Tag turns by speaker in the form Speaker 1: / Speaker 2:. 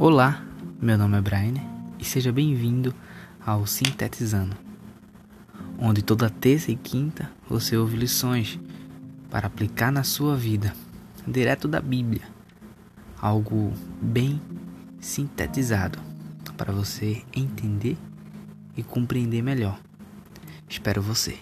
Speaker 1: Olá, meu nome é Brian e seja bem-vindo ao Sintetizando, onde toda terça e quinta você ouve lições para aplicar na sua vida, direto da Bíblia, algo bem sintetizado para você entender e compreender melhor. Espero você.